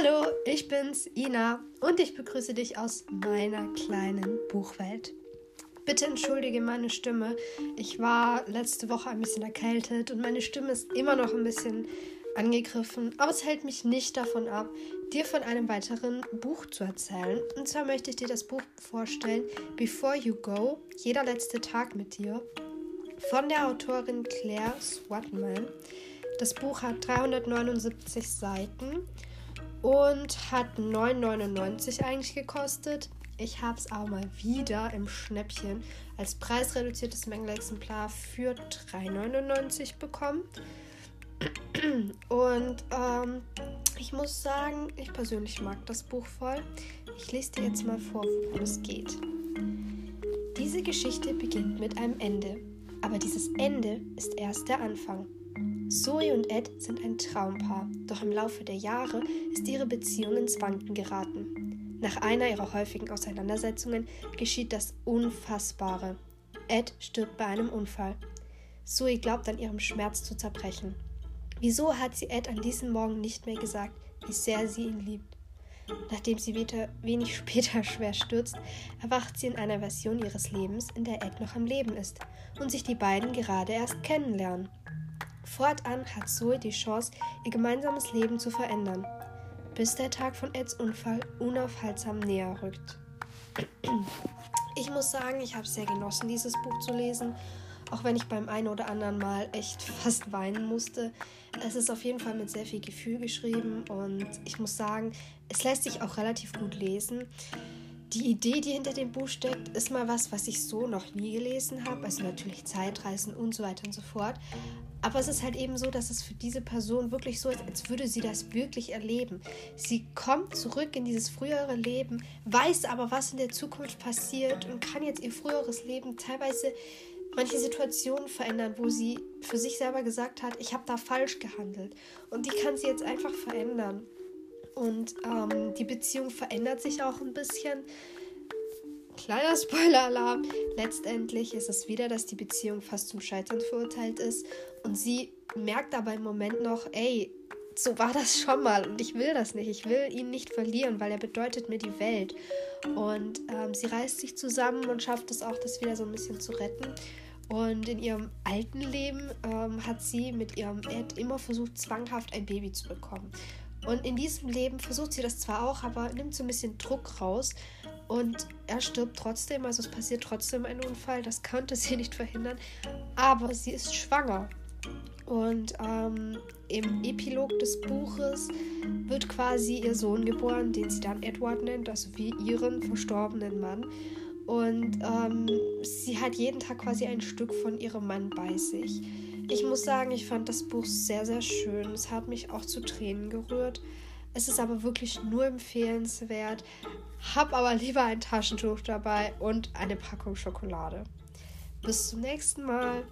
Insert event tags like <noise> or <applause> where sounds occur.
Hallo, ich bin's, Ina, und ich begrüße dich aus meiner kleinen Buchwelt. Bitte entschuldige meine Stimme. Ich war letzte Woche ein bisschen erkältet und meine Stimme ist immer noch ein bisschen angegriffen, aber es hält mich nicht davon ab, dir von einem weiteren Buch zu erzählen. Und zwar möchte ich dir das Buch vorstellen, Before You Go, jeder letzte Tag mit dir, von der Autorin Claire Swatman. Das Buch hat 379 Seiten und hat 9,99 eigentlich gekostet. Ich habe es auch mal wieder im Schnäppchen als preisreduziertes Mängelexemplar für 3,99 bekommen. Und ähm, ich muss sagen, ich persönlich mag das Buch voll. Ich lese dir jetzt mal vor, worum es geht. Diese Geschichte beginnt mit einem Ende, aber dieses Ende ist erst der Anfang. Zoe und Ed sind ein Traumpaar, doch im Laufe der Jahre ist ihre Beziehung ins Wanken geraten. Nach einer ihrer häufigen Auseinandersetzungen geschieht das Unfassbare. Ed stirbt bei einem Unfall. Zoe glaubt an ihrem Schmerz zu zerbrechen. Wieso hat sie Ed an diesem Morgen nicht mehr gesagt, wie sehr sie ihn liebt? Nachdem sie wenig <laughs> später schwer stürzt, erwacht sie in einer Version ihres Lebens, in der Ed noch am Leben ist und sich die beiden gerade erst kennenlernen. Fortan hat Zoe die Chance, ihr gemeinsames Leben zu verändern, bis der Tag von Eds Unfall unaufhaltsam näher rückt. Ich muss sagen, ich habe sehr genossen, dieses Buch zu lesen, auch wenn ich beim einen oder anderen Mal echt <laughs> fast weinen musste. Es ist auf jeden Fall mit sehr viel Gefühl geschrieben und ich muss sagen, es lässt sich auch relativ gut lesen. Die Idee, die hinter dem Buch steckt, ist mal was, was ich so noch nie gelesen habe. Also natürlich Zeitreisen und so weiter und so fort. Aber es ist halt eben so, dass es für diese Person wirklich so ist, als würde sie das wirklich erleben. Sie kommt zurück in dieses frühere Leben, weiß aber, was in der Zukunft passiert und kann jetzt ihr früheres Leben teilweise manche Situationen verändern, wo sie für sich selber gesagt hat, ich habe da falsch gehandelt. Und die kann sie jetzt einfach verändern. Und ähm, die Beziehung verändert sich auch ein bisschen. Kleiner <laughs> Spoiler-Alarm. Letztendlich ist es wieder, dass die Beziehung fast zum Scheitern verurteilt ist. Und sie merkt aber im Moment noch, ey, so war das schon mal und ich will das nicht. Ich will ihn nicht verlieren, weil er bedeutet mir die Welt. Und ähm, sie reißt sich zusammen und schafft es auch, das wieder so ein bisschen zu retten. Und in ihrem alten Leben ähm, hat sie mit ihrem Ed immer versucht, zwanghaft ein Baby zu bekommen. Und in diesem Leben versucht sie das zwar auch, aber nimmt so ein bisschen Druck raus. Und er stirbt trotzdem, also es passiert trotzdem ein Unfall, das konnte sie <laughs> nicht verhindern. Aber sie ist schwanger. Und ähm, im Epilog des Buches wird quasi ihr Sohn geboren, den sie dann Edward nennt, also wie ihren verstorbenen Mann. Und ähm, sie hat jeden Tag quasi ein Stück von ihrem Mann bei sich. Ich muss sagen, ich fand das Buch sehr, sehr schön. Es hat mich auch zu Tränen gerührt. Es ist aber wirklich nur empfehlenswert. Hab aber lieber ein Taschentuch dabei und eine Packung Schokolade. Bis zum nächsten Mal.